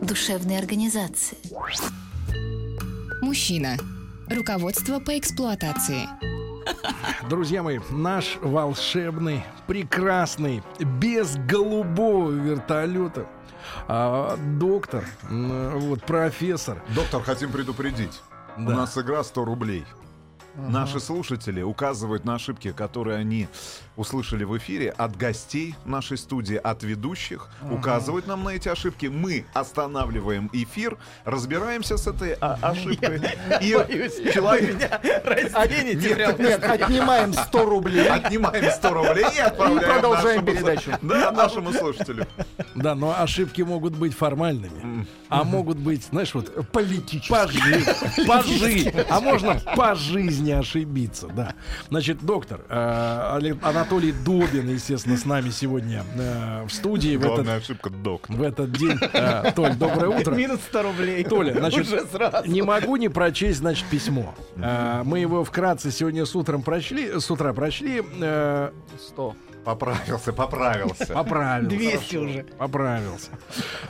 душевной организации. Мужчина. Руководство по эксплуатации. Друзья мои, наш волшебный, прекрасный, без голубого вертолета а, доктор, вот профессор. Доктор, хотим предупредить. У Да. нас игра 100 рублей. Наши слушатели указывают на ошибки, которые они услышали в эфире от гостей нашей студии, от ведущих, указывают нам на эти ошибки. Мы останавливаем эфир, разбираемся с этой а, ошибкой. И человек... Нет, нет, отнимаем 100 рублей. Отнимаем 100 рублей и отправляем И продолжаем нашему- передачу. Да, нашему слушателю. Да, но ошибки могут быть формальными, а могут быть, знаешь, вот Политически. пожи, а можно по жизни ошибиться, да. Значит, доктор э, Олег- Анатолий Добин, естественно, с нами сегодня э, в студии в Главная этот, ошибка доктор. в этот день. Э, Толь, доброе утро. Минус 100 рублей. Толя, значит, Уже сразу. не могу не прочесть, значит, письмо. Э, мы его вкратце сегодня с утром прочли, с утра прочли. э, 100. Поправился, поправился. поправился. 200 уже. Поправился.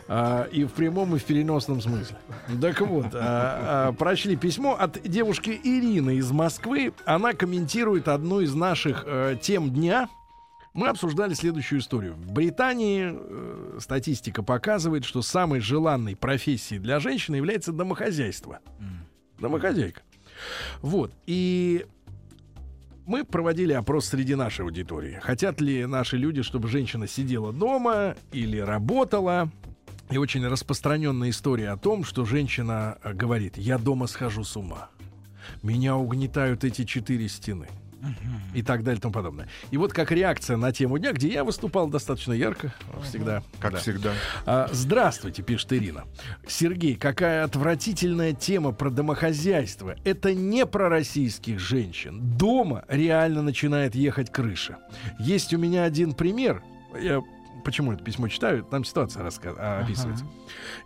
А, и в прямом, и в переносном смысле. Так вот, а, а, прочли письмо от девушки Ирины из Москвы. Она комментирует одну из наших э, тем дня. Мы обсуждали следующую историю. В Британии э, статистика показывает, что самой желанной профессией для женщины является домохозяйство. Домохозяйка. Вот. И мы проводили опрос среди нашей аудитории. Хотят ли наши люди, чтобы женщина сидела дома или работала? И очень распространенная история о том, что женщина э, говорит, я дома схожу с ума. Меня угнетают эти четыре стены. И так далее и тому подобное. И вот как реакция на тему дня, где я выступал достаточно ярко, всегда. Как Да. всегда. А, Здравствуйте, пишет Ирина. Сергей, какая отвратительная тема про домохозяйство. Это не про российских женщин. Дома реально начинает ехать крыша. Есть у меня один пример. Я почему это письмо читаю? Там ситуация раска- а, описывается.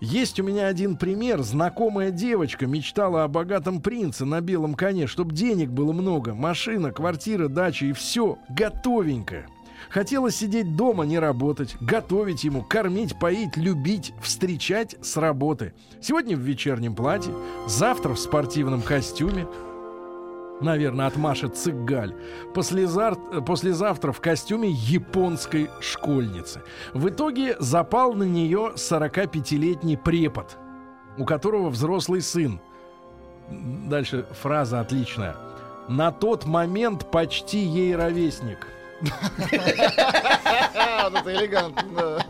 Есть у меня один пример. Знакомая девочка мечтала о богатом принце на белом коне, чтобы денег было много, машина, квартира, дача и все готовенькое. Хотела сидеть дома, не работать, готовить ему, кормить, поить, любить, встречать с работы. Сегодня в вечернем платье, завтра в спортивном костюме. Наверное, отмашет цыгаль. Послезар... Послезавтра в костюме японской школьницы. В итоге запал на нее 45-летний препод, у которого взрослый сын. Дальше фраза отличная. На тот момент почти ей ровесник. А, вот это элегантно.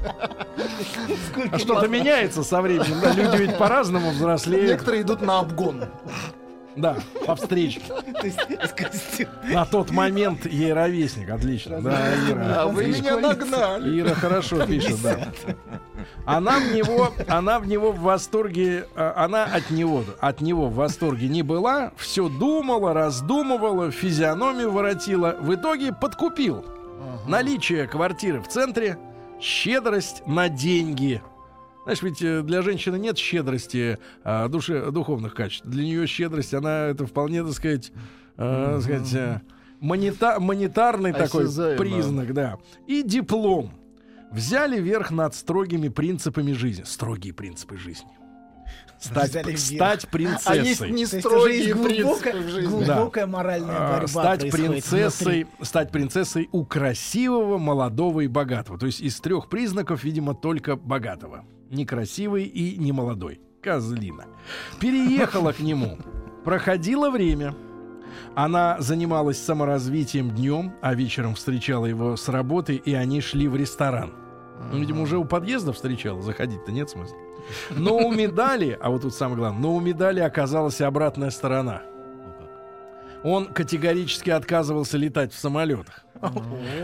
А что-то меняется со временем. Люди ведь по-разному взрослеют. Некоторые идут на обгон. Да, по встречке. На тот момент ей ровесник. Отлично. Да, Ира. А вы меня нагнали. Ира хорошо пишет, да. Она в него, она в него в восторге, э, она от него, от него в восторге не была, все думала, раздумывала, физиономию воротила, в итоге подкупил. Наличие квартиры в центре, щедрость на деньги. Знаешь, ведь э, для женщины нет щедрости а, душе, духовных качеств. Для нее щедрость, она это вполне, так сказать, э, так сказать э, монита- монетарный такой Осязаемо. признак, да. И диплом. Взяли верх над строгими принципами жизни. Строгие принципы жизни. Стать, стать Они принцессой. не То есть уже строгие глубокая, глубокая моральная А, борьба стать принцессой, внутри. стать принцессой у красивого, молодого и богатого. То есть из трех признаков, видимо, только богатого. Некрасивый и не молодой. Козлина. Переехала к нему. Проходило время. Она занималась саморазвитием днем, а вечером встречала его с работы, и они шли в ресторан. Ну, видимо, уже у подъезда встречала, заходить-то нет смысла. Но у медали, а вот тут самое главное, но у медали оказалась обратная сторона. Он категорически отказывался летать в самолетах.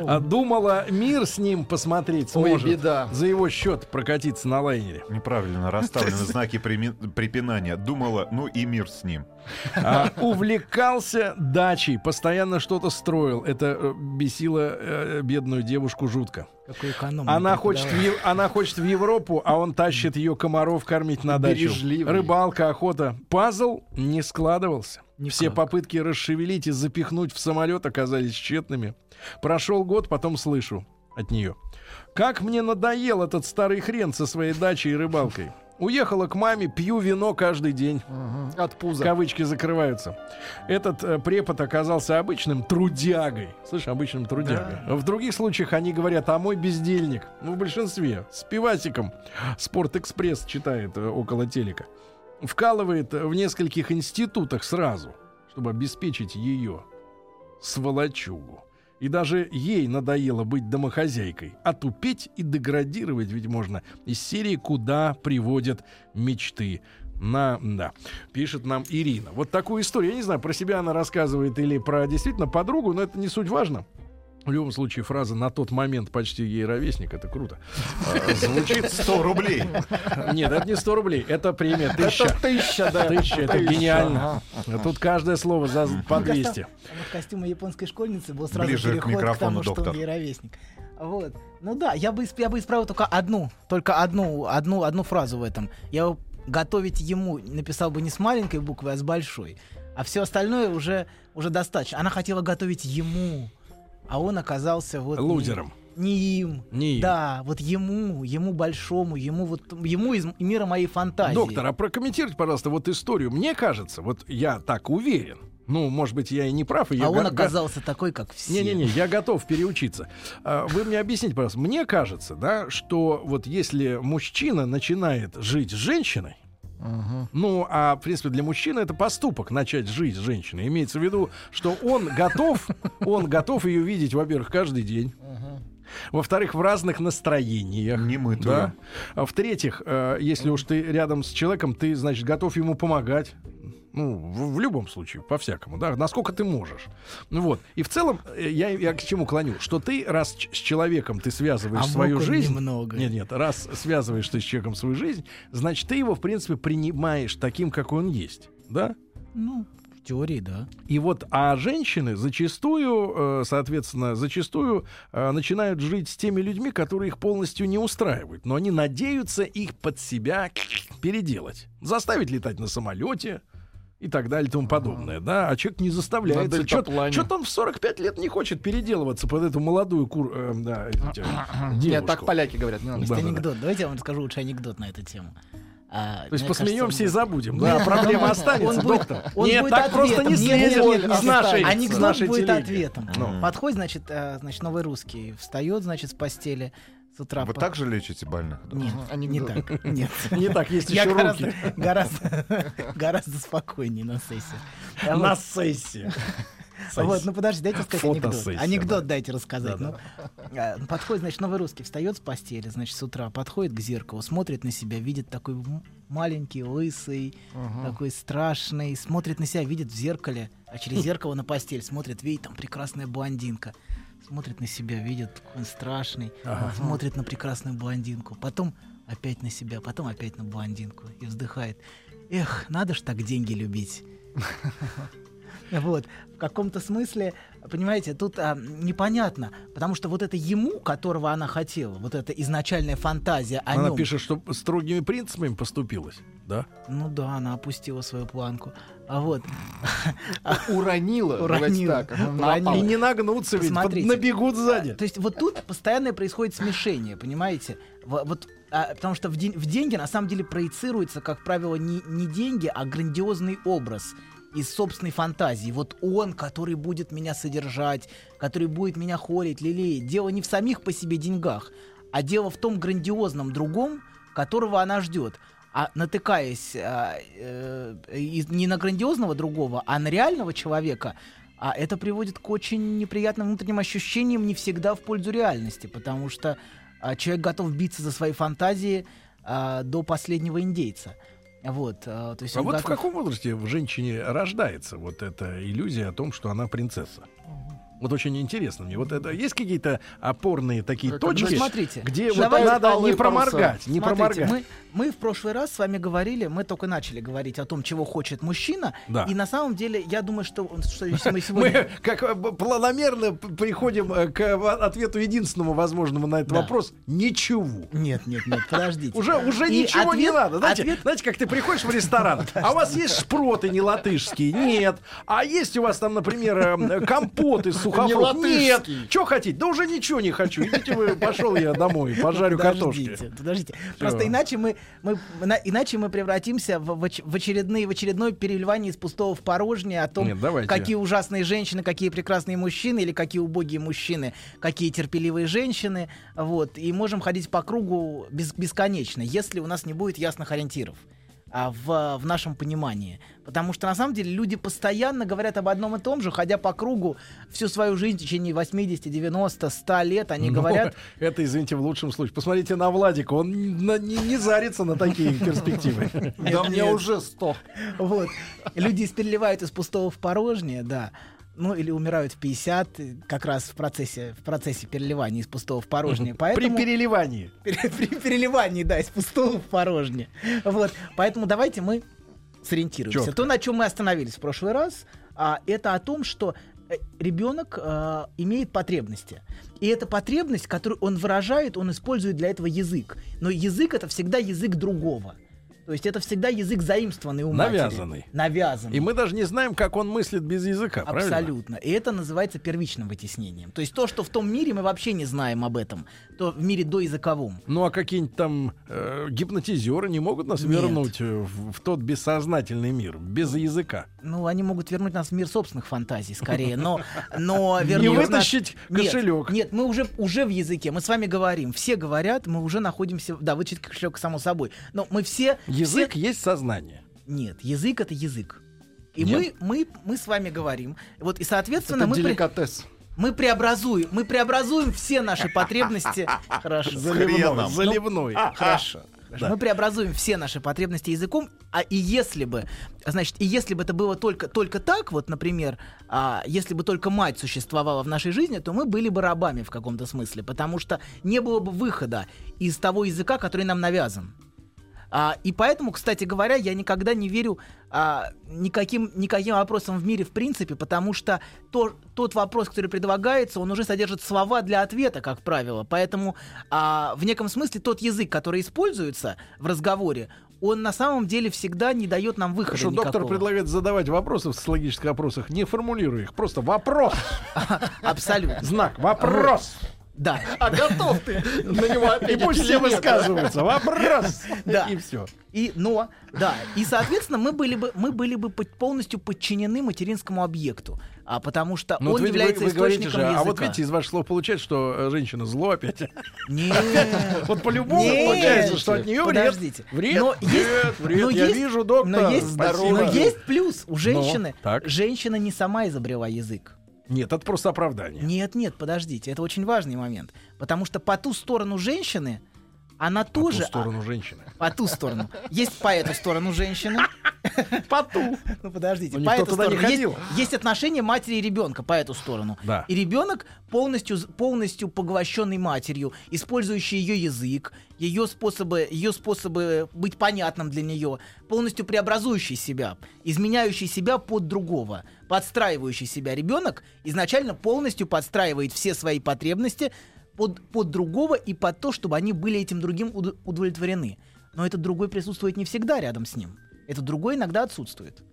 А думала мир с ним посмотреть Ой, сможет. беда. За его счет прокатиться на лайнере. Неправильно расставлены знаки препинания. Думала, ну и мир с ним. А, увлекался дачей, постоянно что-то строил. Это э, бесило э, бедную девушку жутко. Какой экономный Она хочет, в. Ев- она хочет в Европу, а он тащит ее комаров кормить на дачу. Бережливый. Рыбалка, охота. Пазл не складывался. Никак. Все попытки расшевелить и запихнуть в самолет оказались тщетными. Прошел год, потом слышу от нее. Как мне надоел этот старый хрен со своей дачей и рыбалкой. Уехала к маме, пью вино каждый день. Мгм. От пуза. Кавычки закрываются. Этот э, препод оказался обычным трудягой. Слышь, обычным трудягой. В других случаях они говорят, а мой бездельник. Ну, в большинстве. С пивасиком. Спортэкспресс читает э, около телека. Вкалывает в нескольких институтах сразу, чтобы обеспечить ее сволочугу. И даже ей надоело быть домохозяйкой. Отупеть и деградировать ведь можно из серии «Куда приводят мечты». На, да, пишет нам Ирина. Вот такую историю. Я не знаю, про себя она рассказывает или про действительно подругу, но это не суть важно. В любом случае, фраза «на тот момент почти ей ровесник» — это круто. А, Звучит 100 рублей. Нет, это не 100 рублей, это премия тысяча. Это тысяча, да. Тысяча, это Тысяча, гениально. ага. Тут каждое слово за по 200. А вот костюм японской школьницы был сразу переход к, микрофону, тому, что он ей ровесник. Вот. Ну да, я бы, я бы исправил только одну, только одну, одну, одну фразу в этом. Я бы готовить ему написал бы не с маленькой буквы, а с большой. А все остальное уже, уже достаточно. Она хотела готовить ему, а он оказался вот... Лузером. Не им. Не им. Да, вот ему, ему большому, ему вот ему из мира моей фантазии. Доктор, а прокомментируйте, пожалуйста, вот историю. Мне кажется, вот я так уверен. Ну, может быть, я и не прав. и я а он га- га- оказался такой, как все. Не-не-не, я готов переучиться. А, Вы мне объясните, пожалуйста. Мне кажется, да, что вот если мужчина начинает жить с женщиной, ну, а, в принципе, для мужчины это поступок начать жить с женщиной. Имеется в виду, что он готов, он готов ее видеть, во-первых, каждый день. Во-вторых, в разных настроениях. Немытую. Да. А в-третьих, э, если уж ты рядом с человеком, ты, значит, готов ему помогать. Ну, в, в любом случае, по-всякому, да, насколько ты можешь. Ну вот. И в целом, э, я, я к чему клоню? Что ты, раз с человеком ты связываешь А свою жизнь. немного. Нет, нет, раз связываешь ты с человеком свою жизнь, значит, ты его, в принципе, принимаешь таким, какой он есть. Да? Ну, в теории, да. И вот, а женщины зачастую, э, соответственно, зачастую э, начинают жить с теми людьми, которые их полностью не устраивают. Но они надеются их под себя переделать. Заставить летать на самолете и так далее и тому подобное. Да? А человек не заставляется. Что-то он в 45 лет не хочет переделываться под эту молодую кур... э, да, Нет, так поляки говорят. не надо. Есть анекдот. Давайте я вам расскажу лучше анекдот на эту тему. А, То есть посмеемся кажется, и забудем. Да, проблема останется, он будет- доктор. он Нет, будет так просто не Нет, нет, с нашей, с Анекдот нашей будет телеги. ответом. Ну. Подходит, значит, э, значит, новый русский. Встает, значит, с постели с утра. Вы по- так же лечите больных? Нет, Ага, не так. Нет. Не так, есть еще руки. гораздо, гораздо спокойнее на сессии. А На сессии. Вот, ну подожди, дайте сказать анекдот. Фотосессия, Анекдот да. дайте рассказать. ну. А, Подходит, значит, новый русский встает с постели, значит, с утра, подходит к зеркалу, смотрит на себя, видит такой маленький, лысый, такой страшный, смотрит на себя, видит в зеркале, а через зеркало на постель смотрит, видит, там прекрасная блондинка. Смотрит на себя, видит, какой он страшный, смотрит на прекрасную блондинку, потом опять на себя, потом опять на блондинку и вздыхает. Эх, надо ж так деньги любить. Вот, в каком-то смысле, понимаете, тут а, непонятно, потому что вот это ему, которого она хотела, вот эта изначальная фантазия о Она нем, пишет, что строгими принципами поступилась. Да? ну да, она опустила свою планку, а вот, Уронила. Уронила. так, Уронила. И не нагнуться, ведь Посмотрите. набегут сзади. то есть вот тут постоянное происходит смешение, понимаете, Во- вот, а, потому что в, ден- в деньги на самом деле проецируется, как правило, не, не деньги, а грандиозный образ из собственной фантазии. Вот он, который будет меня содержать, который будет меня хорить, лелеять. Дело не в самих по себе деньгах, а дело в том грандиозном другом, которого она ждет. А натыкаясь а, э, не на грандиозного другого, а на реального человека, а это приводит к очень неприятным внутренним ощущениям не всегда в пользу реальности, потому что а, человек готов биться за свои фантазии а, до последнего индейца. Вот, а, то есть А вот в готов- каком возрасте в женщине рождается вот эта иллюзия о том, что она принцесса? Вот очень интересно мне. Вот это есть какие-то опорные такие Как точки, Ну, смотрите, где вот надо не проморгать, не Смотрите, проморгать. мы, мы в прошлый раз с вами говорили, мы только начали говорить о том, чего хочет мужчина. Да. И на самом деле, я думаю, что, что если мы сегодня... Мы как э, планомерно приходим э, к э, ответу единственному возможному на этот Да. вопрос. Ничего. Нет, нет, нет, подождите. Уже, уже И ничего не надо. Знаете, ответ- знаете, как ты приходишь в ресторан, а у вас есть шпроты не латышские? Нет. А есть у вас там, например, э, компот латышский. Нет. Что хотите? Да уже ничего не хочу. Идите вы, пошел я домой, пожарю картошки. Подождите. Просто иначе мы, мы на- иначе мы превратимся в, в оч- в очередные, в очередное переливание из пустого в порожнее о том, Нет, давайте. какие ужасные женщины, какие прекрасные мужчины или какие убогие мужчины, какие терпеливые женщины. Вот. И можем ходить по кругу бес- бесконечно, если у нас не будет ясных ориентиров а, в, в нашем понимании. Потому что на самом деле люди постоянно говорят об одном и том же, ходя по кругу всю свою жизнь в течение 80, 90, 100 лет, они Ну, говорят, Это, извините, в лучшем случае. Посмотрите на Владика, он на- не, не зарится на такие перспективы. Да мне уже сто. Вот. Люди переливают из пустого в порожнее, да. Ну, или умирают в 50, э, как раз в процессе, в процессе переливания из пустого в порожнее. При Поэтому... переливании. Пере- При переливании, да, из пустого в порожнее. Вот. Поэтому давайте мы сориентируемся. Чётко. То, на чем мы остановились в прошлый раз, а, это о том, что э, ребенок а, имеет потребности. И эта потребность, которую он выражает, он использует для этого язык. Но язык это всегда язык другого. То есть это всегда язык заимствованный у матери. Навязанный. Навязанный. И мы даже не знаем, как он мыслит без языка, правильно? Абсолютно. И это называется первичным вытеснением. То есть то, что в том мире мы вообще не знаем об этом, то в мире доязыковом. Ну а какие-нибудь там э, гипнотизеры не могут нас Нет. вернуть э, в, в тот бессознательный мир, без языка? Ну, они могут вернуть нас в мир собственных фантазий, скорее, но, но Не вернуть нас- вытащить Нет, кошелек. Нет, мы уже, уже в языке, мы с вами говорим, все говорят, мы уже находимся, да, вытащить кошелек само собой, но мы все... Язык все- есть сознание. Нет, язык — это язык. И Нет? мы, мы, мы с вами говорим. Вот, и, соответственно, Это мы, деликатес. мы преобразуем, мы преобразуем все наши потребности. Хорошо. Заливной. Заливной. Хорошо. Хорошо. Мы преобразуем все наши потребности языком, а и если бы, значит, и если бы это было только, только так, вот, например, а, если бы только мать существовала в нашей жизни, то мы были бы рабами в каком-то смысле, потому что не было бы выхода из того языка, который нам навязан. А, и поэтому, кстати говоря, я никогда не верю а, никаким, никаким вопросам в мире в принципе, потому что то, тот вопрос, который предлагается, он уже содержит слова для ответа, как правило. Поэтому а, в неком смысле тот язык, который используется в разговоре, он на самом деле всегда не дает нам выхода Хорошо, доктор никакого. предлагает задавать вопросы в социологических опросах, не формулируя их, просто вопрос, Абсолютно. знак, вопрос. Да. А готов ты на него И пусть все высказываются. Вопрос. Да. И все. И, но, да, и, соответственно, мы были бы, мы были бы полностью подчинены материнскому объекту, а потому что Ну, вот он вы, является вы- вы источником же, языка. а вот видите, из ваших слов получается, что э, женщина зло опять. Нет. Вот по-любому получается, что от нее вред. Подождите. Вред, Но вред, вред. но Я есть- вижу, доктор. Но есть, но есть плюс. У женщины, женщина не сама изобрела язык. Нет, это просто оправдание. Нет, нет, подождите, это очень важный момент. Потому что по ту сторону женщины, она По тоже... ту сторону женщины. а, по ту сторону. Есть по эту сторону женщины. По ту. Ну подождите, Но по эту сторону. Есть, есть отношения матери и ребенка по эту сторону. Да. И ребенок полностью, полностью поглощенный матерью, использующий ее язык, ее способы, ее способы быть понятным для нее, полностью преобразующий себя, изменяющий себя под другого, подстраивающий себя. Ребенок изначально полностью подстраивает все свои потребности под, под другого и под то, чтобы они были этим другим уд- удовлетворены. Но этот другой присутствует не всегда рядом с ним. Этот другой иногда отсутствует.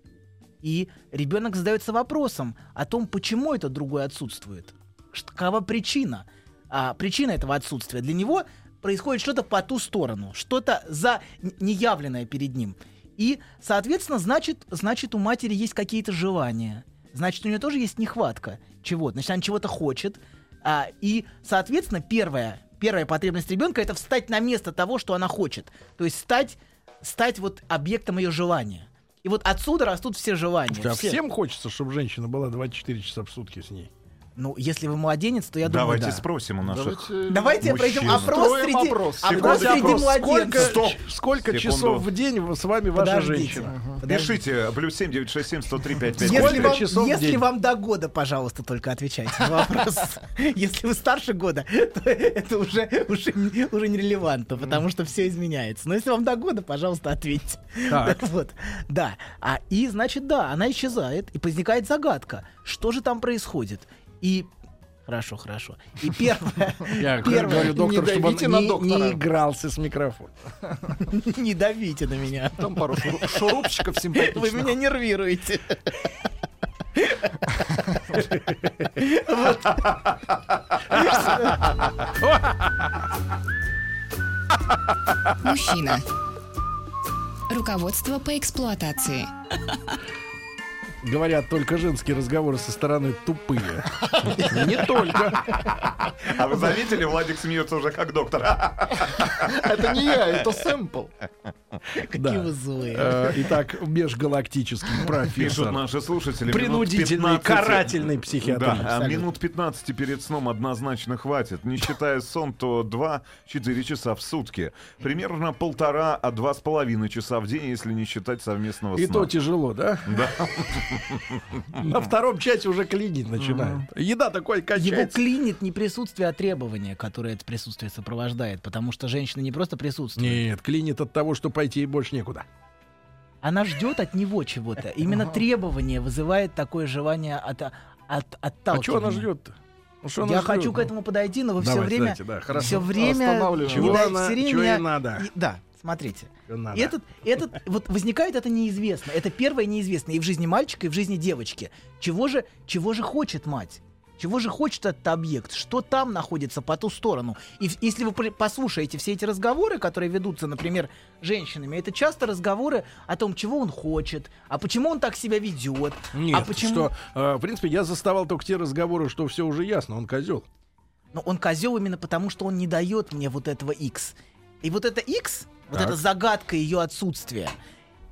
И ребенок задается вопросом о том, почему этот другой отсутствует. Какова причина? А, причина этого отсутствия. Для него происходит что-то по ту сторону, что-то за неявленное перед ним. И, соответственно, значит, значит, у матери есть какие-то желания. Значит, у нее тоже есть нехватка чего-то. Значит, она чего-то хочет. А, и, соответственно, первая, первая потребность ребенка это встать на место того, что она хочет. То есть стать, стать вот объектом ее желания. И вот отсюда растут все желания. А все. всем хочется, чтобы женщина была 24 часа в сутки с ней. Ну, если вы младенец, то я думаю, Давайте да. спросим у наших. Давайте пройдем Мужчина. опрос Устроим среди, опрос. опрос Секунду, среди опрос. младенцев. Стоп. Сколько Секунду. часов в день с вами ваша Подождите. женщина? Подождите. Пишите плюс 7 967 103 55 Если, Сколько вам, часов в если вам до года, пожалуйста, только отвечайте на вопрос. Если вы старше года, то это уже, уже, не- уже нерелевантно, потому что все изменяется. Но если вам до года, пожалуйста, ответьте. Так. вот, да. А, и, значит, да, она исчезает, и возникает загадка. Что же там происходит? И Хорошо, хорошо. И первое, Я Первое, говорю доктору, не чтобы он на не, доктора. не игрался с микрофоном. не давите на меня. Там пару шуру- шурупчиков Вы симпатичных. меня нервируете. Мужчина. Руководство по эксплуатации. Говорят, только женские разговоры со стороны тупые. Не только. А вы заметили, Владик смеется уже как доктор. Это не я, это сэмпл. Какие вы злые. Э, Итак, межгалактический Пишут профессор. наши слушатели. Принудительный, 15 карательный психиатр. А минут 15 перед сном однозначно хватит. Не считая сон, то 2-4 часа в сутки. Примерно полтора, а два с половиной часа в день, если не считать совместного И сна. то тяжело, да? Да. На втором часе уже клинить начинает. Еда такой Его качается. клинит не присутствие, а требование, которое это присутствие сопровождает. Потому что женщина не просто присутствует. Нет, клинит от того, что пойти и больше некуда. Она ждет от него чего-то. Именно требование вызывает такое желание от, от, А отталкивания. что она ждет-то? Ну, что она Я ждет? хочу к этому подойти, но вы все Давайте, время, давайте, да, хорошо. все время, не Чего дай- она- всё время чего ей меня- надо? И- да, смотрите. Надо? Этот, этот, вот возникает это неизвестно. Это первое неизвестное и в жизни мальчика, и в жизни девочки. Чего же, чего же хочет мать? Чего же хочет этот объект? Что там находится по ту сторону? И если вы послушаете все эти разговоры, которые ведутся, например, женщинами, это часто разговоры о том, чего он хочет, а почему он так себя ведет, Нет, а почему... что, э, в принципе, я заставал только те разговоры, что все уже ясно, он козел. Но он козел именно потому, что он не дает мне вот этого X. И вот это X, вот Так. эта загадка ее отсутствия,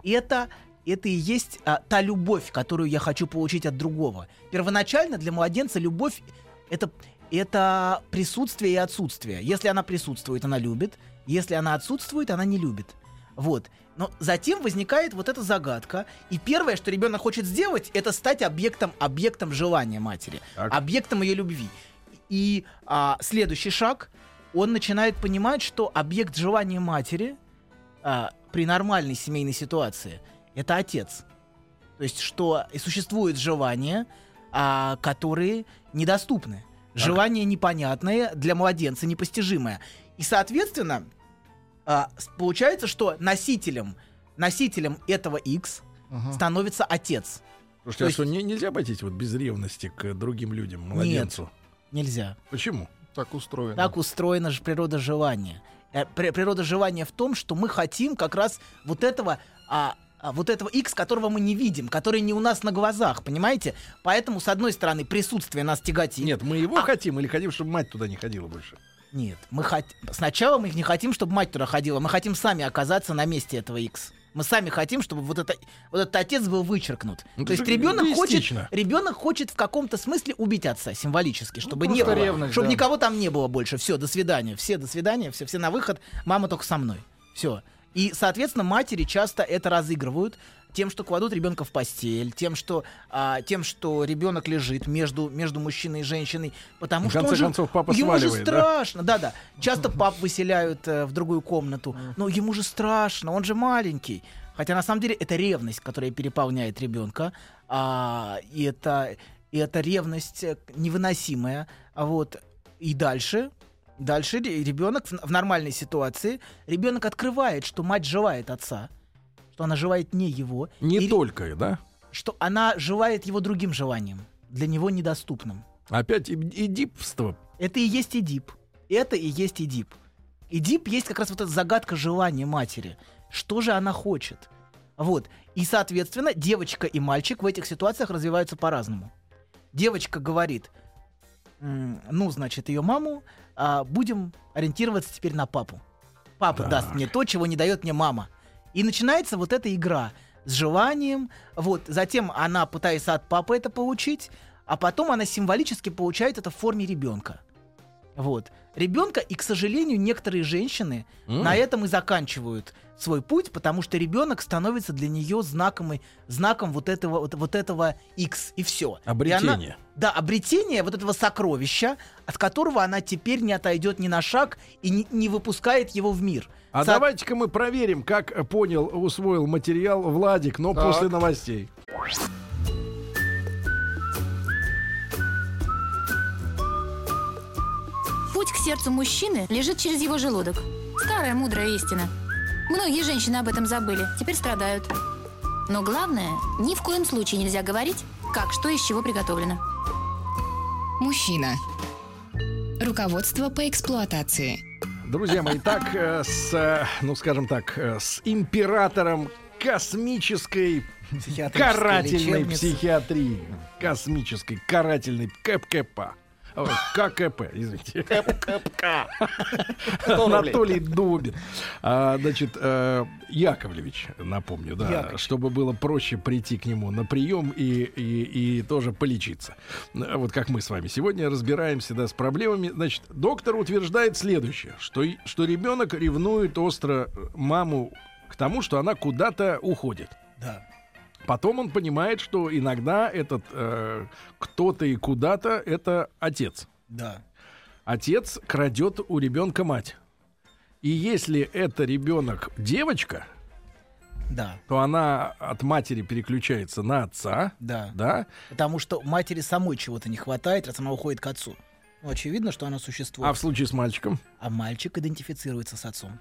это, это и есть а, та любовь, которую я хочу получить от другого. Первоначально для младенца любовь это, это присутствие и отсутствие. Если она присутствует, она любит. Если она отсутствует, она не любит. Вот. Но затем возникает вот эта загадка, и первое, что ребенок хочет сделать, это стать объектом, объектом желания матери, Так. объектом ее любви. И а, следующий шаг, он начинает понимать, что объект желания матери а, при нормальной семейной ситуации это отец. То есть, что и существуют желания, а, которые недоступны. Желание непонятное, для младенца непостижимое. И, соответственно, а, получается, что носителем, носителем этого X становится отец. Слушайте, То а есть- что, не- нельзя обойтись вот без ревности к другим людям, младенцу? Нельзя. Почему? Так устроено. Так устроена же природа желания. Э, при- Природа желания в том, что мы хотим как раз вот этого, а, а, вот этого X, которого мы не видим, который не у нас на глазах, понимаете? Поэтому, с одной стороны, присутствие нас тяготит. Нет, мы его А- хотим или хотим, чтобы мать туда не ходила больше? Нет, мы хот... сначала мы не хотим, чтобы мать туда ходила, мы хотим сами оказаться на месте этого X. Мы сами хотим, чтобы вот, это, вот этот отец был вычеркнут. Ну, То есть ребенок хочет, ребенок хочет в каком-то смысле убить отца символически, чтобы Ну, не было, ревность, чтобы да. никого там не было больше. Все, до свидания, все до свидания, все, все на выход, мама только со мной. Все. И, соответственно, матери часто это разыгрывают тем, что кладут ребенка в постель, тем, что, а, тем, что ребенок лежит между, между мужчиной и женщиной, потому В что конце он же- концов, папа ему же сваливает, да? страшно, да-да. Часто пап выселяют э, в другую комнату, но ему же страшно, он же маленький. Хотя на самом деле это ревность, которая переполняет ребенка, а, и это и это ревность э, невыносимая, а вот и дальше. Дальше ребенок в, нормальной ситуации ребенок открывает, что мать желает отца, что она желает не его, Не и только, да? что она желает его другим желанием, для него недоступным. Опять идипство. Это и есть Эдип. Это и есть Эдип. Эдип есть как раз вот эта загадка желания матери. Что же она хочет? Вот. И, соответственно, девочка и мальчик в этих ситуациях развиваются по-разному. Девочка говорит, «М, ну, значит, ее маму, а, будем ориентироваться теперь на папу. Папа Так. даст мне то, чего не дает мне мама. И начинается вот эта игра с желанием. Вот. Затем она пытается от папы это получить, а потом она символически получает это в форме ребенка. Вот. Ребенка, и, к сожалению, некоторые женщины М. на этом и заканчивают свой путь, потому что ребенок становится для нее знаком, и- знаком вот этого, вот, вот этого X, и все. Обретение. да, обретение вот этого сокровища, от которого она теперь не отойдет ни на шаг и не, не выпускает его в мир. А Со- давайте-ка мы проверим, как понял, усвоил материал Владик, но Так. после новостей. Сердцу мужчины лежит через его желудок. Старая мудрая истина. Многие женщины об этом забыли, теперь страдают. Но главное, ни в коем случае нельзя говорить, как что из чего приготовлено. Мужчина. Руководство по эксплуатации. Друзья мои, так, э, с, э, ну скажем так, э, с императором космической карательной лечебница. психиатрии. Космической карательной КПКП. ККП, извините. Анатолий Дубин. А, значит, э, Яковлевич, напомню, да, Яковлевич. чтобы было проще прийти к нему на прием и, и, и тоже полечиться. Вот как мы с вами сегодня разбираемся да, с проблемами. Значит, доктор утверждает следующее, что, что ребенок ревнует остро маму к тому, что она куда-то уходит. Да. Потом он понимает, что иногда этот э, кто-то и куда-то это отец. Да. Отец крадет у ребенка мать. И если это ребенок девочка, Да. то она от матери переключается на отца, Да. да? Потому что матери самой чего-то не хватает, раз она уходит к отцу. Ну, очевидно, что она существует. А в случае с мальчиком, А мальчик идентифицируется с отцом.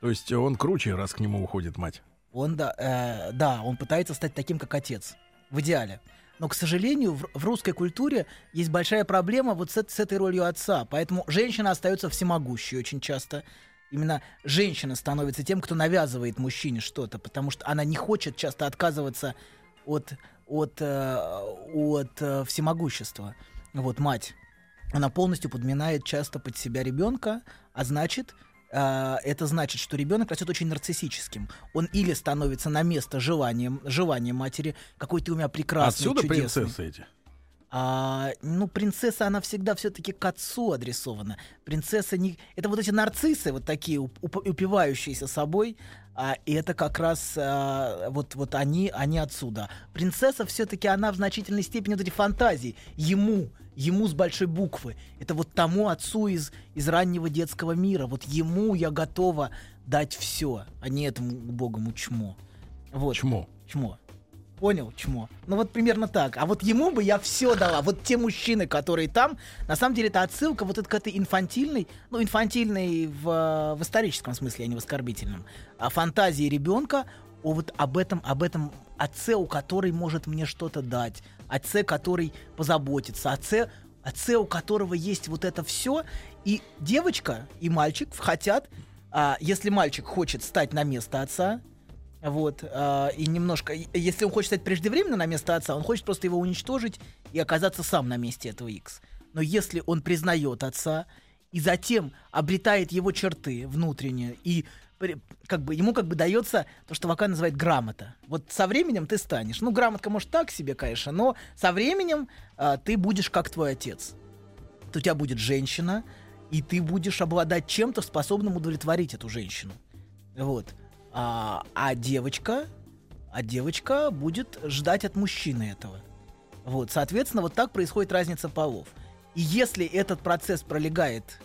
то есть он круче, раз к нему уходит мать. Он, да, э, да, он пытается стать таким, как отец. В идеале. Но, к сожалению, в, в русской культуре есть большая проблема вот с, с этой ролью отца. Поэтому женщина остается всемогущей очень часто. Именно женщина становится тем, кто навязывает мужчине что-то, потому что она не хочет часто отказываться от, от, э, от э, всемогущества. Вот мать. Она полностью подминает часто под себя ребенка, а значит, э, это значит, что ребенок растет очень нарциссическим. Он или становится на место желанием, желанием матери, какой ты у меня прекрасный, Отсюда чудесный. принцессы эти. А, ну, принцесса, она всегда все-таки к отцу адресована. Принцесса не... Это вот эти нарциссы, вот такие, уп- уп- упивающиеся собой, а, и это как раз а, вот, вот они, они отсюда. Принцесса все-таки, она в значительной степени вот эти фантазии. Ему, ему с большой буквы. Это вот тому отцу из, из раннего детского мира. Вот ему я готова дать все, а не этому убогому чмо. Вот. Чмо. Чмо. Понял, чмо. Ну вот примерно так. А вот ему бы я все дала. Вот те мужчины, которые там, на самом деле это отсылка вот это к этой инфантильной, ну инфантильной в, в историческом смысле, а не в оскорбительном, а фантазии ребенка о вот об этом, об этом отце, у который может мне что-то дать, отце, который позаботится, отце, отце, у которого есть вот это все. И девочка и мальчик хотят, а, если мальчик хочет стать на место отца, вот, а, и немножко, если он хочет стать преждевременно на место отца, он хочет просто его уничтожить и оказаться сам на месте этого X. Но если он признает отца и затем обретает его черты внутренние и как бы ему как бы дается то, что Вака называет грамота. Вот со временем ты станешь. Ну, грамотка может так себе, конечно, но со временем а, ты будешь как твой отец. То у тебя будет женщина, и ты будешь обладать чем-то, способным удовлетворить эту женщину. Вот. А, а девочка, а девочка будет ждать от мужчины этого. Вот, соответственно, вот так происходит разница полов. И если этот процесс пролегает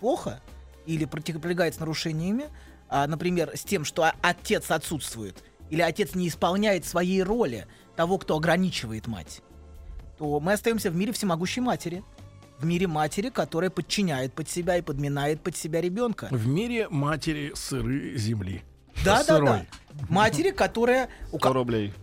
плохо или пролегает с нарушениями, а, например, с тем, что отец отсутствует, или отец не исполняет своей роли того, кто ограничивает мать, то мы остаемся в мире всемогущей матери. В мире матери, которая подчиняет под себя и подминает под себя ребенка. В мире матери сыры земли. Да, да, да. Матери, которая у 100 ко- рублей.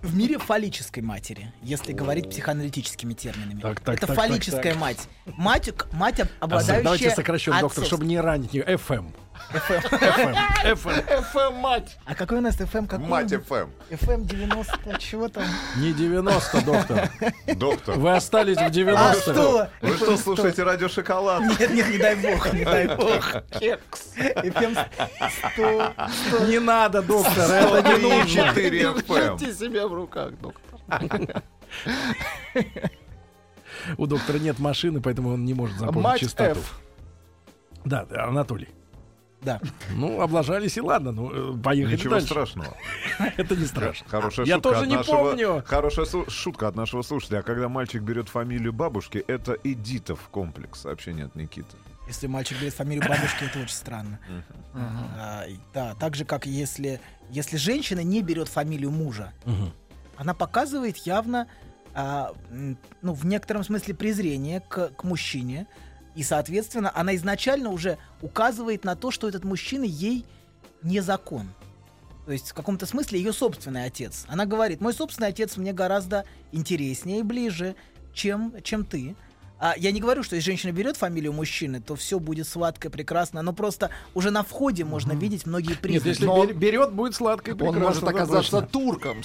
в мире фаллической матери, если говорить психоаналитическими терминами. Так, так, Это так, фаллическая так, так. мать. Мать, мать А, обладающая... Давайте сокращем, доктор, чтобы не ранить ее. FM. FM. FM. ФМ, мать! А какой у нас FM? Какой Мать? ФМ. FM 90, чего там? Не 90, доктор. Доктор. Вы остались в А 90 что? Вы что, слушаете радио «Шоколад»? Нет, нет, не дай бог, не дай бог. Кекс. FM 100, 100. Не надо, доктор, это не нужно. 4 ФМ. Держите себя в руках, доктор. У доктора нет машины, поэтому он не может запомнить Мать частоту. Да, Анатолий. Да. Ну, облажались и ладно, ну, э, поехали Ничего дальше. страшного. Это не страшно. Хорошая Я шутка тоже от не нашего- помню. Хорошая су- шутка от нашего слушателя. А когда мальчик берет фамилию бабушки, это Эдитов комплекс. Сообщение от Никиты. Если мальчик берет фамилию бабушки, это очень странно. А, Да, так же, как если, если женщина не берет фамилию мужа, она показывает явно, а, ну, в некотором смысле презрение к, к мужчине. И, соответственно, она изначально уже указывает на то, что этот мужчина ей не закон. То есть в каком-то смысле ее собственный отец. Она говорит, мой собственный отец мне гораздо интереснее и ближе, чем, чем ты. А я не говорю, что если женщина берет фамилию мужчины, то все будет сладко и прекрасно, но просто уже на входе можно видеть многие Нет, признаки. если Но- бер- берет, будет сладко и Он прекрасно. может да, оказаться точно. турком.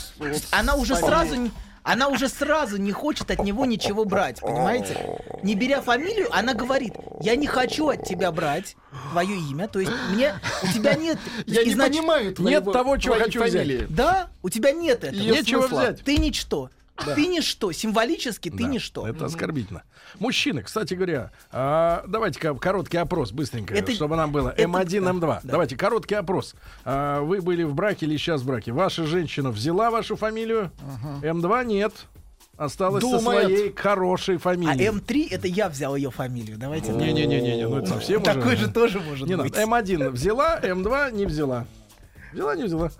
Она уже сразу она уже сразу не хочет от него ничего брать, понимаете? Не беря фамилию, она говорит: я не хочу от тебя брать твое имя, то есть мне у тебя нет. Я не понимаю Нет того, чего хочу взять. Да, у тебя нет этого. Нечего взять. Ты ничто. Ты ничто. Символически ты Да, ничто. Это оскорбительно. Мужчины, кстати говоря, а, давайте-ка короткий опрос быстренько, Это- чтобы нам было. это- М1, да, М2. да. Давайте короткий опрос. А, вы были в браке или сейчас в браке? Ваша женщина взяла вашу фамилию? М2 нет. Осталась со Думает. своей хорошей А фамилией. М3 это я взял ее фамилию. Давайте. Не-не-не, ну это совсем уже- Такой же тоже может Не быть. надо. М1 взяла, М2 не взяла. Взяла, не взяла.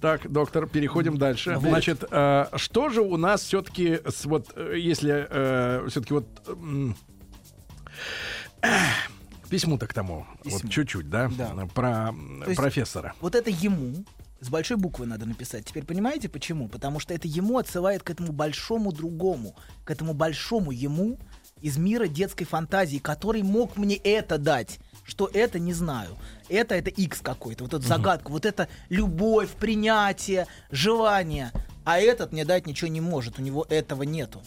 Так, доктор, переходим дальше. Значит, э, что же у нас все-таки, вот, э, если все-таки вот м, письму-то к тому, вот Письмо. чуть-чуть, да, Да. про м, То профессора. Вот это ему с большой буквы надо написать. Теперь понимаете почему? Потому что это ему отсылает к этому большому другому, к этому большому ему из мира детской фантазии, который мог мне это дать. Что это, не знаю. Это, это X какой-то, вот эту загадку, вот это любовь, принятие, желание. А этот мне дать ничего не может, у него этого нету.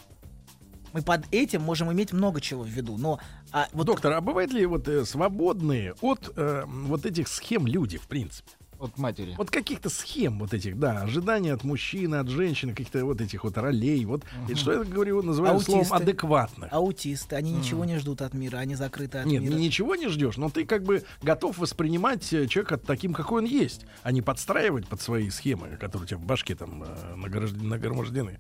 Мы под этим можем иметь много чего в виду, но а, вот Доктор, а бывают ли вот э, свободные от э, вот этих схем люди, в принципе? От матери. Вот каких-то схем вот этих, да, ожидания от мужчины, от женщины, каких-то вот этих вот ролей. Вот и что я говорю, называю словом Аутисты. адекватных. аутисты, они ничего не ждут от мира, они закрыты от Нет, мира. ни- ничего не ждешь, но ты как бы готов воспринимать э, человека таким, какой он есть, а не подстраивать под свои схемы, которые у тебя в башке там э, награжд- нагромождены.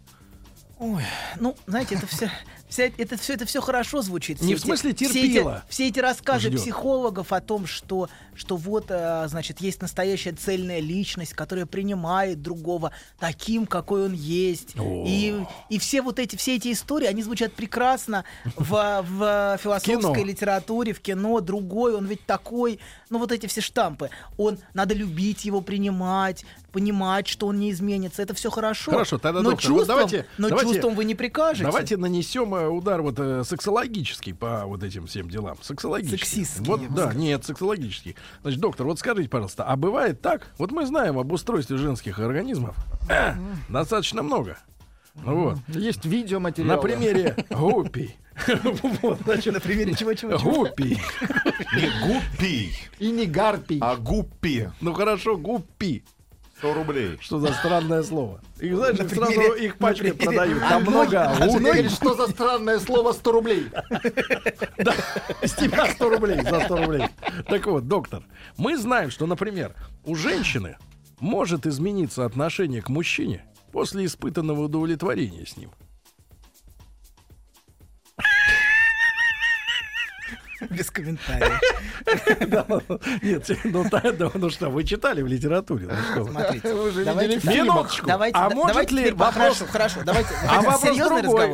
Ой, ну, знаете, это все, вся, это все, это все хорошо звучит. Не Все в эти- смысле все эти, терпила. все эти рассказы Ждет. психологов о том, что, что вот, а, значит, есть настоящая цельная личность, которая принимает другого таким, какой он есть. О. И, и все вот эти, все эти истории, они звучат прекрасно в, в философской Кино. литературе, в кино. Другой, он ведь такой. Ну, вот эти все штампы. Он, надо любить его, принимать, понимать, что он не изменится. Это все хорошо. Хорошо, тогда, но доктор, вот чувством, давайте- но давайте- чувством вы не прикажете. Давайте нанесем э, удар вот э, сексологический по вот этим всем делам. Сексологический. Сексистский, Вот, да, сказал. нет, сексологический. Значит, доктор, вот скажите, пожалуйста, а бывает так? Вот мы знаем об устройстве женских организмов э, достаточно много. Ну вот. Есть видеоматериалы. На примере гуппи. Вот, значит, На примере чего-чего-чего? Гуппи. Не гуппи, И не гарпий. а гуппи. Ну хорошо, гуппи. 100 рублей. Что за странное слово? Их, знаешь, На их сразу их пачкой на примере- продают. А Там много. многие- а у многих что за странное слово 100 рублей? Да, с тебя 100 рублей, за 100 рублей. Так вот, доктор, мы знаем, что, например, у женщины может измениться отношение к мужчине после испытанного удовлетворения с ним. Без комментариев. Нет, ну, та- да, ну что, вы читали в литературе? ну. Смотрите. Вы же видели. Минуточку. А может ли вопрос- Хорошо, хорошо, давайте. А вопрос серьезный другой.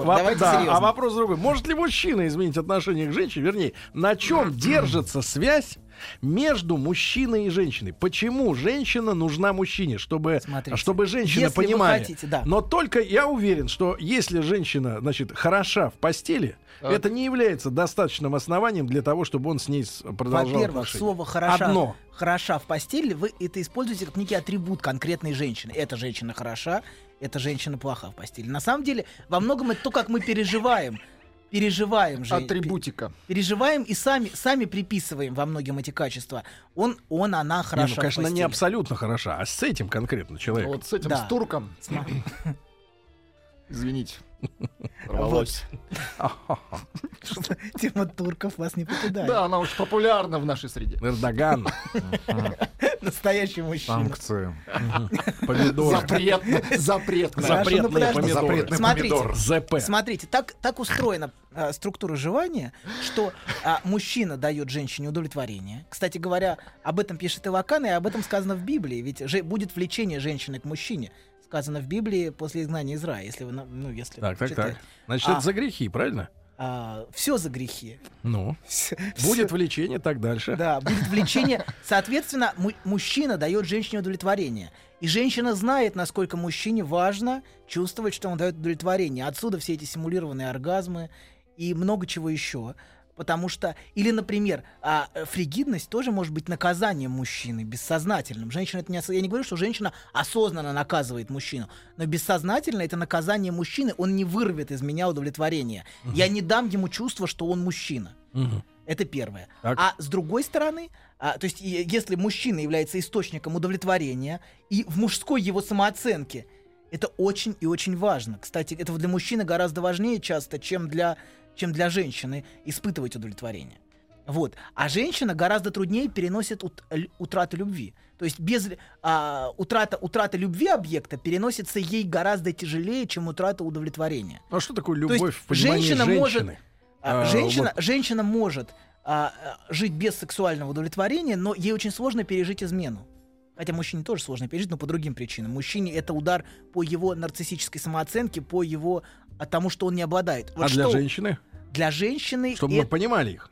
а вопрос другой. Может ли мужчина изменить отношение к женщине? Вернее, на чем держится связь между мужчиной и женщиной? Почему женщина нужна мужчине? Чтобы, Смотрите, чтобы женщина если вы понимали. хотите, да. Но только я уверен, что если женщина, значит, хороша в постели, Так. это не является достаточным основанием для того, чтобы он с ней продолжал Во-первых, отношения. слово хороша, Одно. хороша в постели вы это используете как некий атрибут конкретной женщины. Эта женщина хороша, эта женщина плоха в постели. На самом деле, во многом это то, как мы переживаем. Переживаем же. Атрибутика. Переживаем и сами, сами приписываем во многим эти качества. Он, он, она Не, хороша ну, конечно, не абсолютно хороша, а с этим конкретно человек. Вот с этим, Да. с турком. Извините. Рвалось. Тема турков вас не покидает. Да, она очень популярна в нашей среде. Эрдоган, Настоящий мужчина. Санкции. помидоры. Хорошо, ну запретные подожди. помидоры. Смотрите. ЗП. Смотрите, так, так устроена а, структура жевания, что а, мужчина дает женщине удовлетворение. Кстати говоря, об этом пишет Ивакан, и об этом сказано в Библии. Ведь же, будет влечение женщины к мужчине. Сказано в Библии после изгнания из рая, если вы, на- ну, если Так, так, так. Значит, А. это за грехи, правильно? Все за грехи. Ну, будет влечение, так дальше. Да, будет влечение. Соответственно, му- мужчина дает женщине удовлетворение. И женщина знает, насколько мужчине важно чувствовать, что он дает удовлетворение. Отсюда все эти симулированные оргазмы и много чего еще. Потому что, или, например, а, э, фригидность тоже может быть наказанием мужчины, бессознательным. Женщина это не Я не говорю, что женщина осознанно наказывает мужчину, но бессознательно это наказание мужчины, он не вырвет из меня удовлетворение. Я не дам ему чувство, что он мужчина. Мгм. Это первое. Так. А с другой стороны, а, то есть если мужчина является источником удовлетворения и в мужской его самооценке, это очень и очень важно. Кстати, это для мужчины гораздо важнее часто, чем для, чем для женщины испытывать удовлетворение. Вот. А женщина гораздо труднее переносит ут- утрату любви. То есть без а, утрата, утрата любви объекта переносится ей гораздо тяжелее, чем утрата удовлетворения. А что такое То есть любовь в понимании женщина может- женщины? А, А, женщина, женщина может а, а, жить без сексуального удовлетворения, но ей очень сложно пережить измену. Хотя мужчине тоже сложно пережить, но по другим причинам. Мужчине это удар по его нарциссической самооценке, по его а, тому, что он не обладает. Вот А для что женщины? Для женщины Чтобы это- мы понимали их.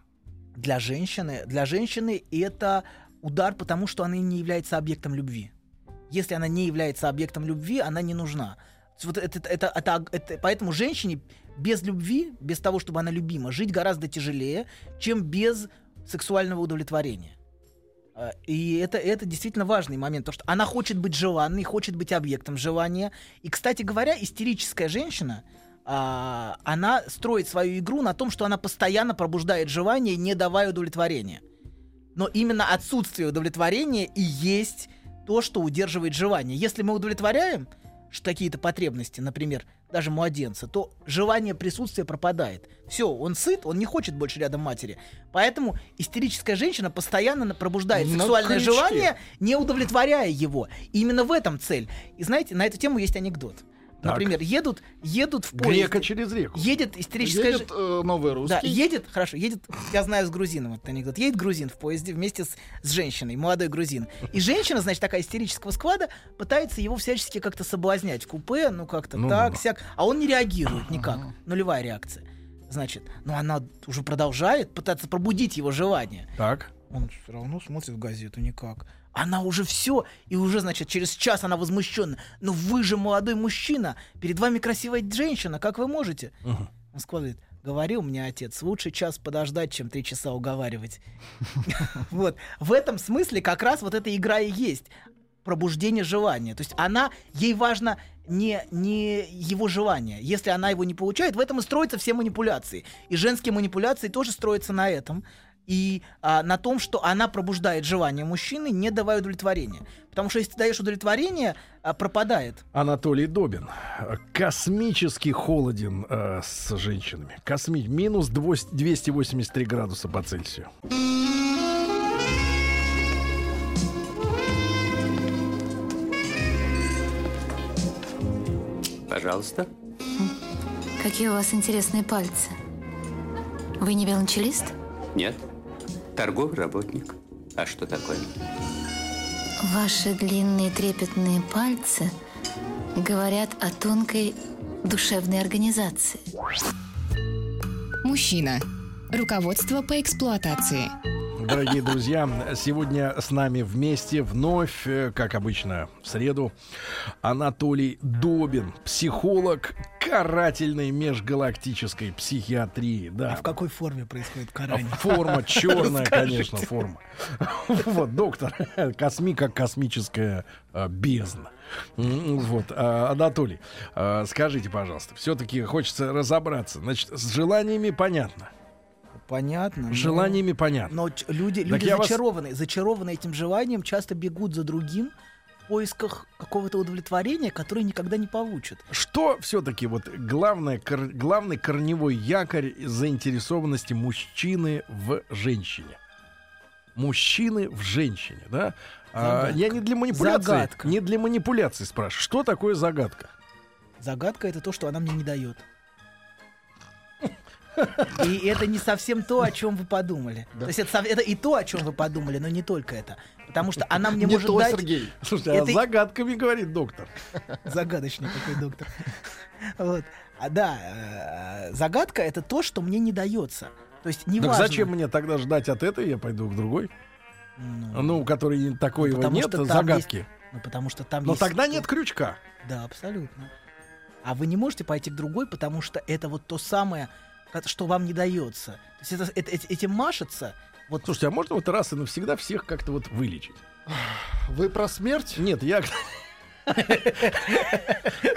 для женщины, для женщины это удар, потому что она не является объектом любви. Если она не является объектом любви, она не нужна. Вот это, это, это, это- поэтому женщине без любви, без того, чтобы она любима, жить гораздо тяжелее, чем без сексуального удовлетворения. А, И это, это действительно важный момент, потому что она хочет быть желанной, хочет быть объектом желания. И, кстати говоря, истерическая женщина, а, она строит свою игру на том, что она постоянно пробуждает желание, не давая удовлетворения. Но именно отсутствие удовлетворения и есть то, что удерживает желание. Если мы удовлетворяем какие-то потребности, например, даже младенца, то желание присутствия пропадает. Все, он сыт, он не хочет больше рядом матери. Поэтому истерическая женщина постоянно пробуждает На сексуальное крючке. желание, не удовлетворяя его. И именно в этом цель. И знаете, на эту тему есть анекдот. Так. Например, едут, едут в поезде. Грека через реку. Едет истерическая Едет э, новый русский. да, едет, хорошо, едет, я знаю с грузином этот анекдот, едет грузин в поезде вместе с, с женщиной, молодой грузин. И женщина, значит, такая истерического склада, пытается его всячески как-то соблазнять купе, ну как-то Ну, так, ну. сяк, а он не реагирует никак, нулевая реакция. Значит, ну она уже продолжает пытаться пробудить его желание. Так. Он все равно смотрит в газету никак. Она уже все, и уже, значит, через час она возмущена. Но вы же молодой мужчина, перед вами красивая женщина, как вы можете? Мгм. Он складывает, говорил мне отец, лучше час подождать, чем три часа уговаривать. Вот. В этом смысле как раз вот эта игра и есть. Пробуждение желания. То есть она, ей важно не, не его желание. Если она его не получает, в этом и строятся все манипуляции. И женские манипуляции тоже строятся на этом. И а, на том, что она пробуждает желание мужчины, не давая удовлетворения. Потому что если ты даешь удовлетворение, а, пропадает. Анатолий Добин. Космически холоден э, с женщинами. Косми... Минус 200 283 градуса по Цельсию. Пожалуйста. Какие у вас интересные пальцы. Вы не велончелист? Нет. Торговый работник. А что такое? Ваши длинные трепетные пальцы говорят о тонкой душевной организации. Мужчина. Руководство по эксплуатации. Дорогие друзья, сегодня с нами вместе вновь, э, как обычно, в среду, Анатолий Добин, психолог карательной межгалактической психиатрии. Да. А в какой форме происходит карание? Форма черная, конечно, форма. Вот, доктор, косми как космическая а, бездна. Вот, а, Анатолий, а, скажите, пожалуйста, все-таки хочется разобраться. Значит, с желаниями понятно. Понятно. С но- желаниями понятно. Но люди, Так люди я вас- зачарованы, зачарованы этим желанием, часто бегут за другим, поисках какого-то удовлетворения, которое никогда не получат. Что все-таки вот главное, кор- главный корневой якорь заинтересованности мужчины в женщине? Мужчины в женщине, да? А, я не для манипуляции, Загадка. не для манипуляции спрашиваю. Что такое загадка? Загадка это то, что она мне не дает. И это не совсем то, о чем вы подумали. То есть это, это и то, о чем вы подумали, но не только это. Потому что она мне Не может то, дать Сергей. Слушайте, а Это- загадками говорит доктор. загадочный какой доктор. Вот. А да, э, загадка это то, что мне не дается. То есть не Так важно. зачем мне тогда ждать от этой, я пойду к другой? Ну, Ну, у которой такой потому нет, что там загадки. ну, потому что там Но есть- тогда нет крючка. Да, абсолютно. А вы не можете пойти к другой, потому что это вот то самое, что вам не дается. То есть это, это- эти- этим машется. Вот Слушайте, а можно вот раз и навсегда всех как-то вот вылечить? Вы про смерть? Нет, я...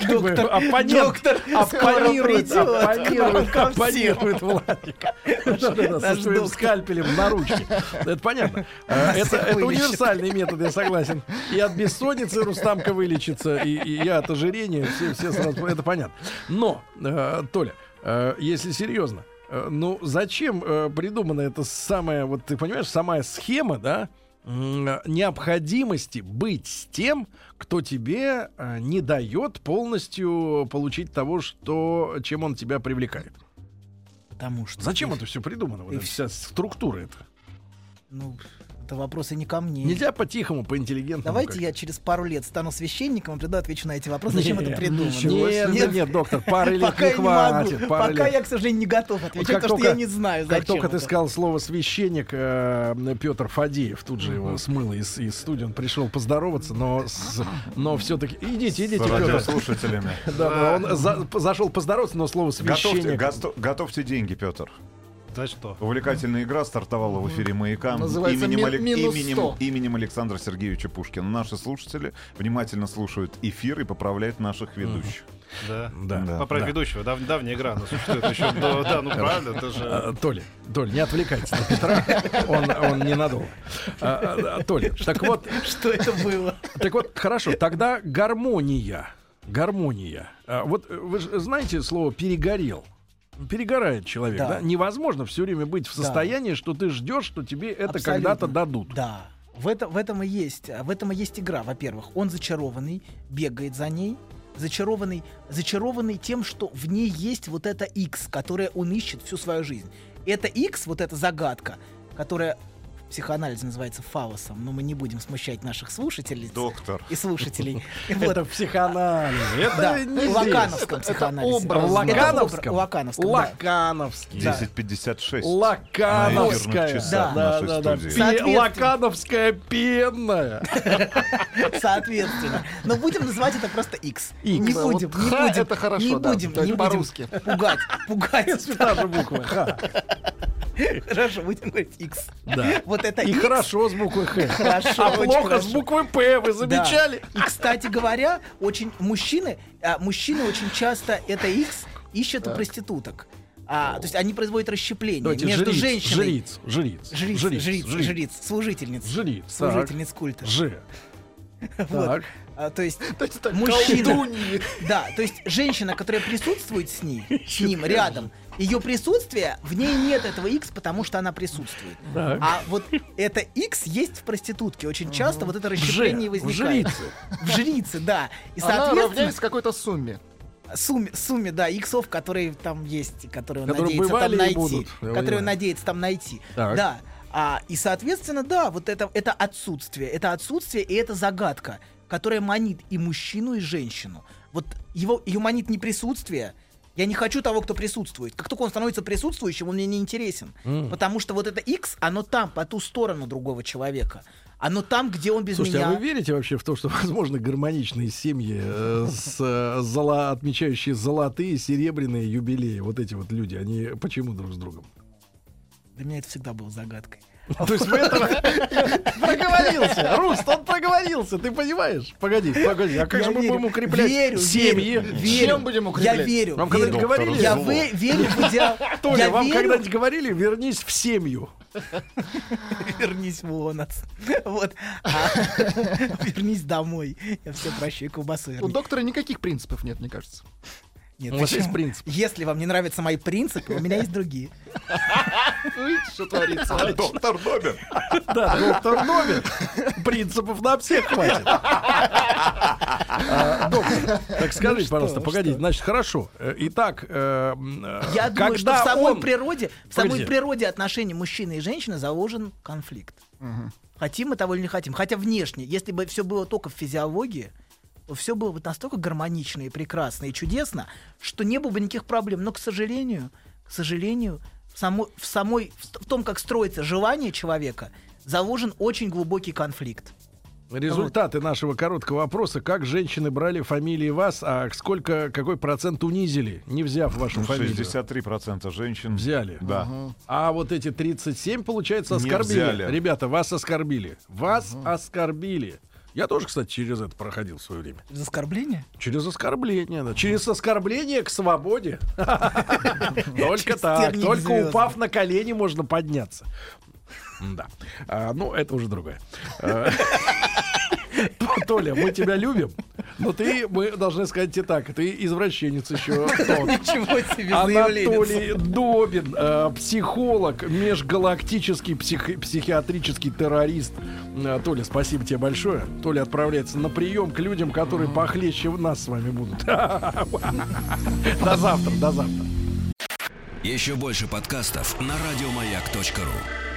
Доктор- оппонент, доктор оппонирует, оппонирует, оппонирует доктор. скальпелем на ручке. Это понятно. Э, Это универсальный метод, я согласен. И от бессонницы Рустамка вылечится, и от ожирения, все сразу, это понятно. Но, э, Толя, э, если серьезно, ну зачем э, придумана эта самая, вот ты понимаешь, самая схема, да, э, необходимости быть с тем, кто тебе э, не дает полностью получить того, что, чем он тебя привлекает. потому что... Зачем и- это все придумано? Вот и вся структура это. Ну, это вопросы не ко мне. Нельзя по-тихому, по-интеллигентному. Давайте как-то? я через пару лет стану священником и приду отвечу на эти вопросы. Зачем это Нет, придумано? Нет, нет, нет, доктор, пары лет Пока не хватит. Пока я, к сожалению, не готов отвечать, как потому что только- я не знаю, Как зачем только ты это. сказал слово священник, Петр Фадеев тут же его смыло из, студии, он пришел поздороваться, но, но все-таки идите, идите, Петр. радиослушателями. Да, да, он за- зашел поздороваться, но слово священник. готовьте деньги, Петр. За что? Увлекательная игра стартовала в эфире «Маяка» Называется именем, минус именем, 100. именем Александра Сергеевича Пушкина. Наши слушатели внимательно слушают эфир и поправляют наших ведущих. Да. Да. Да. Поправь да. ведущего. Дав- давняя игра, она существует еще до... Да, ну правильно, это же... А, Толя, Толь, не отвлекайтесь на Петра, он, он ненадолго. А, а, а, Толя, так вот, Что это было? Так вот, хорошо, тогда гармония. Гармония. А, вот вы же знаете слово перегорел. Перегорает человек, да. Да. Невозможно все время быть в Да. состоянии, что ты ждешь, что тебе это когда-то дадут. Да. В, это, в этом и есть, в этом и есть игра. Во-первых, он зачарованный, бегает за ней, зачарованный, зачарованный тем, что в ней есть вот это X, которое он ищет всю свою жизнь. Это X, вот эта загадка, которая в психоанализе называется фалосом, но мы не будем смущать наших слушателей Доктор. и слушателей. Это в психоанализе. Это не лакановском психоанализе. Это Лакановском? Лакановский. Да. 10.56. Лакановская. Да, да, да. Лакановская пенная. Соответственно. Но будем называть это просто X. Не будем, не будем. это хорошо, не будем, не будем по-русски. пугать, пугать. Та же буква. Хорошо, будем говорить X. Да. Вот это И X. хорошо с буквой Х. Хорошо, А плохо хорошо. с буквой П. Вы Да. замечали? И, кстати говоря, очень мужчины, а, мужчины очень часто это X ищут у проституток. А, то есть они производят расщепление Давайте между жриц, женщиной. жриц, жриц, Жриц, жриц, жриц, жриц, служительниц. Жриц, Служительниц культа. Ж. Вот. Так. А, то есть Мужчина. Да, то есть женщина, которая присутствует с ней, с ним рядом, ее присутствие, в ней нет этого X, потому что она присутствует. Так. А вот это X есть в проститутке. Очень часто вот это расщепление Ж, в возникает. жрице. В жрице, да. И, Она соответственно, равняется какой-то сумме. сумме, сумме, да, иксов, которые там есть, которые он Которые надеется там найти. будут, которые он надеется там найти. Так. Да. А, и, соответственно, да, вот это, это отсутствие. Это отсутствие и это загадка, которая манит и мужчину, и женщину. Вот его, ее манит не присутствие. Я не хочу того, кто присутствует. Как только он становится присутствующим, он мне не интересен. Потому что вот это X, оно там, по ту сторону другого человека. Оно там, где он без Слушайте, меня. а вы верите вообще в то, что возможно гармоничные семьи, э, с, э, золо- отмечающие золотые, серебряные юбилеи, вот эти вот люди, они почему друг с другом? Для меня это всегда было загадкой. То есть вы этого проговорился. Руст, он проговорился, ты понимаешь? Погоди, погоди, а как Я же мы будем укреплять семьи? Чем будем Я укреплять? верю. Вам верю. когда-нибудь говорили? Я верю в идеал. Толя, Я вам когда-нибудь говорили, вернись в семью? Вернись вон отс- Вот. А, Вернись домой. Я все прощаю, колбасу У доктора никаких принципов нет, мне кажется. Нет, У вас есть принцип? Если вам не нравятся мои принципы, у меня есть другие. Что творится? А, Доктор Добин. Да, доктор Номер. Принципов на всех хватит. А, Доктор, так скажите, что, пожалуйста, погодите, значит, хорошо. Э, Итак, э, м, э, Я думаю, что когда в самой природе, в самой природе отношений мужчины и женщины заложен конфликт. Хотим мы того или не хотим. Хотя внешне, если бы все было только в физиологии, все было бы настолько гармонично и прекрасно и чудесно, что не было бы никаких проблем. Но, к сожалению, к сожалению, в самой, в самой, в том, как строится желание человека, заложен очень глубокий конфликт. Результаты нашего короткого вопроса. Как женщины брали фамилии вас, а сколько, какой процент унизили, не взяв вашу фамилию? 63% женщин. Взяли. Да. А вот эти 37, получается, Не оскорбили. взяли. Ребята, вас оскорбили. Вас оскорбили. Я тоже, кстати, через это проходил в свое время. За оскорбление? Через оскорбление, да. Через оскорбление к свободе. Только так. Только упав на колени можно подняться. Да. А, Ну, это уже другое. Толя, мы тебя любим, но ты, мы должны сказать тебе так, ты извращенец еще. Ничего себе Анатолий Добин, э, психолог, межгалактический псих- психиатрический террорист. Э, Толя, спасибо тебе большое. Толя отправляется на прием к людям, которые похлеще нас с вами будут. До завтра, до завтра. Еще больше подкастов на радиомаяк.ру.